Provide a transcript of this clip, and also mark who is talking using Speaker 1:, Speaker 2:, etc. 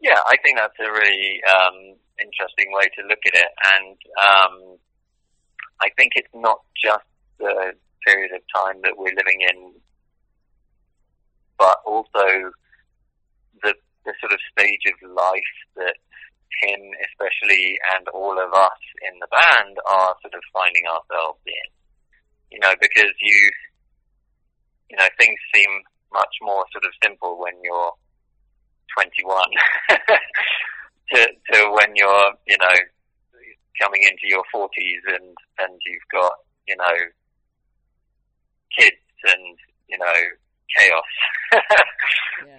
Speaker 1: Yeah, I think that's a really um, interesting way to look at it, and um, I think it's not just the period of time that we're living in, but also the the sort of stage of life that him, especially, and all of us in the band are sort of finding ourselves in. You know, because you, you know, things seem much more sort of simple when you're 21 to, to when you're, you know, coming into your 40s and, and you've got, you know, kids and, you know, chaos.
Speaker 2: yeah.